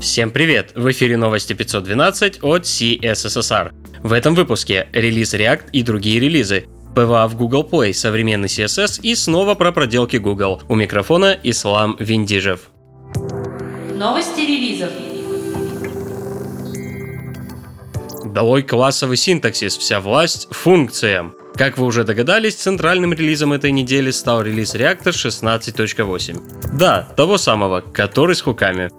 Всем привет! В эфире новости 512 от CSSSR. В этом выпуске релиз React и другие релизы, PWA в Google Play, современный CSS и снова про проделки Google. У микрофона Ислам Виндижев. Новости релизов. Долой классовый синтаксис, вся власть функциям. Как вы уже догадались, центральным релизом этой недели стал релиз React 16.8. Да, того самого, который с хуками.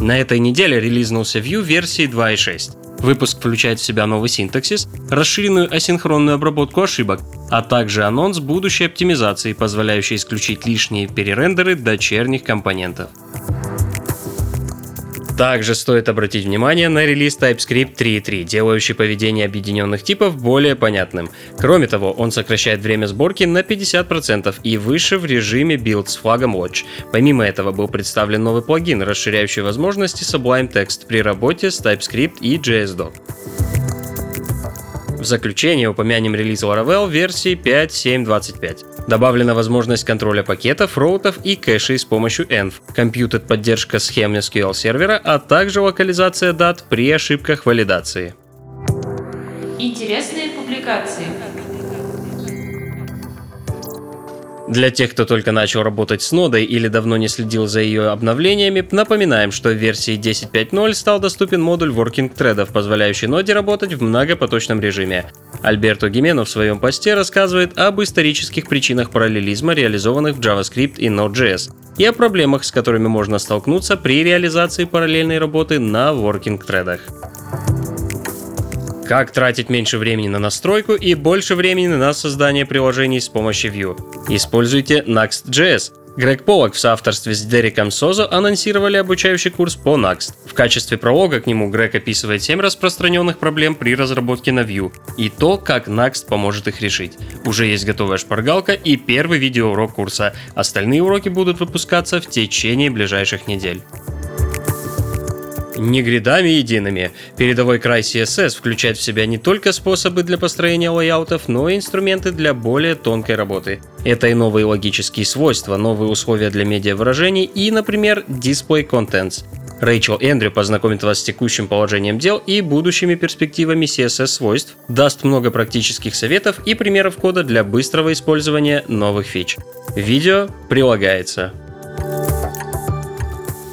На этой неделе релизнулся Vue версии 2.6. Выпуск включает в себя новый синтаксис, расширенную асинхронную обработку ошибок, а также анонс будущей оптимизации, позволяющей исключить лишние перерендеры дочерних компонентов. Также стоит обратить внимание на релиз TypeScript 3.3, делающий поведение объединенных типов более понятным. Кроме того, он сокращает время сборки на 50% и выше в режиме build с флагом Watch. Помимо этого был представлен новый плагин, расширяющий возможности Sublime Text при работе с TypeScript и JSDoc. В заключение упомянем релиз Laravel версии 5.7.25. Добавлена возможность контроля пакетов, роутов и кэшей с помощью env, компьютер поддержка схем SQL сервера, а также локализация дат при ошибках валидации. Интересные публикации. Для тех, кто только начал работать с нодой или давно не следил за ее обновлениями, напоминаем, что в версии 10.5.0 стал доступен модуль Working Thread, позволяющий ноде работать в многопоточном режиме. Альберто Гимену в своем посте рассказывает об исторических причинах параллелизма, реализованных в JavaScript и Node.js, и о проблемах, с которыми можно столкнуться при реализации параллельной работы на Working Thread. Как тратить меньше времени на настройку и больше времени на создание приложений с помощью Vue? Используйте Next.js. Грег Поллок в соавторстве с Дереком Созо анонсировали обучающий курс по Next. В качестве пролога к нему Грег описывает 7 распространенных проблем при разработке на Vue и то, как Next поможет их решить. Уже есть готовая шпаргалка и первый видеоурок курса. Остальные уроки будут выпускаться в течение ближайших недель не грядами едиными. Передовой край CSS включает в себя не только способы для построения лайаутов, но и инструменты для более тонкой работы. Это и новые логические свойства, новые условия для медиавыражений и, например, Display Contents. Рэйчел Эндрю познакомит вас с текущим положением дел и будущими перспективами CSS-свойств, даст много практических советов и примеров кода для быстрого использования новых фич. Видео прилагается.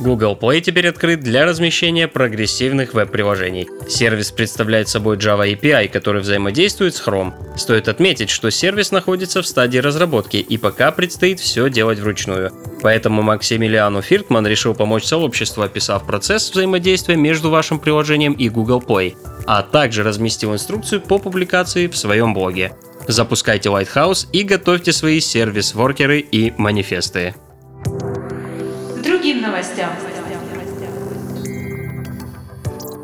Google Play теперь открыт для размещения прогрессивных веб-приложений. Сервис представляет собой Java API, который взаимодействует с Chrome. Стоит отметить, что сервис находится в стадии разработки и пока предстоит все делать вручную. Поэтому Максимилиану Фиртман решил помочь сообществу, описав процесс взаимодействия между вашим приложением и Google Play, а также разместил инструкцию по публикации в своем блоге. Запускайте Lighthouse и готовьте свои сервис-воркеры и манифесты другим новостям.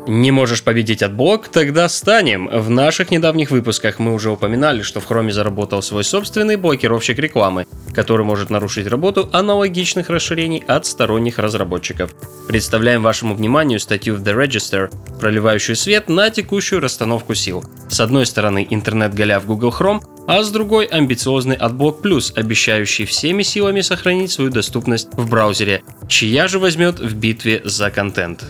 Не можешь победить от блок? Тогда станем. В наших недавних выпусках мы уже упоминали, что в Chrome заработал свой собственный блокировщик рекламы, который может нарушить работу аналогичных расширений от сторонних разработчиков. Представляем вашему вниманию статью в The Register, проливающую свет на текущую расстановку сил. С одной стороны интернет-голяв Google Chrome, а с другой амбициозный AdBlock Plus, обещающий всеми силами сохранить свою доступность в браузере, чья же возьмет в битве за контент.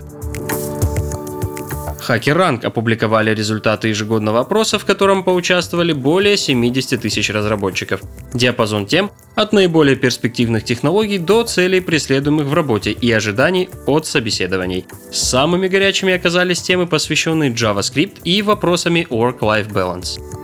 HackerRank опубликовали результаты ежегодного опроса, в котором поучаствовали более 70 тысяч разработчиков. Диапазон тем от наиболее перспективных технологий до целей, преследуемых в работе и ожиданий от собеседований. Самыми горячими оказались темы, посвященные JavaScript и вопросами Work-Life Balance.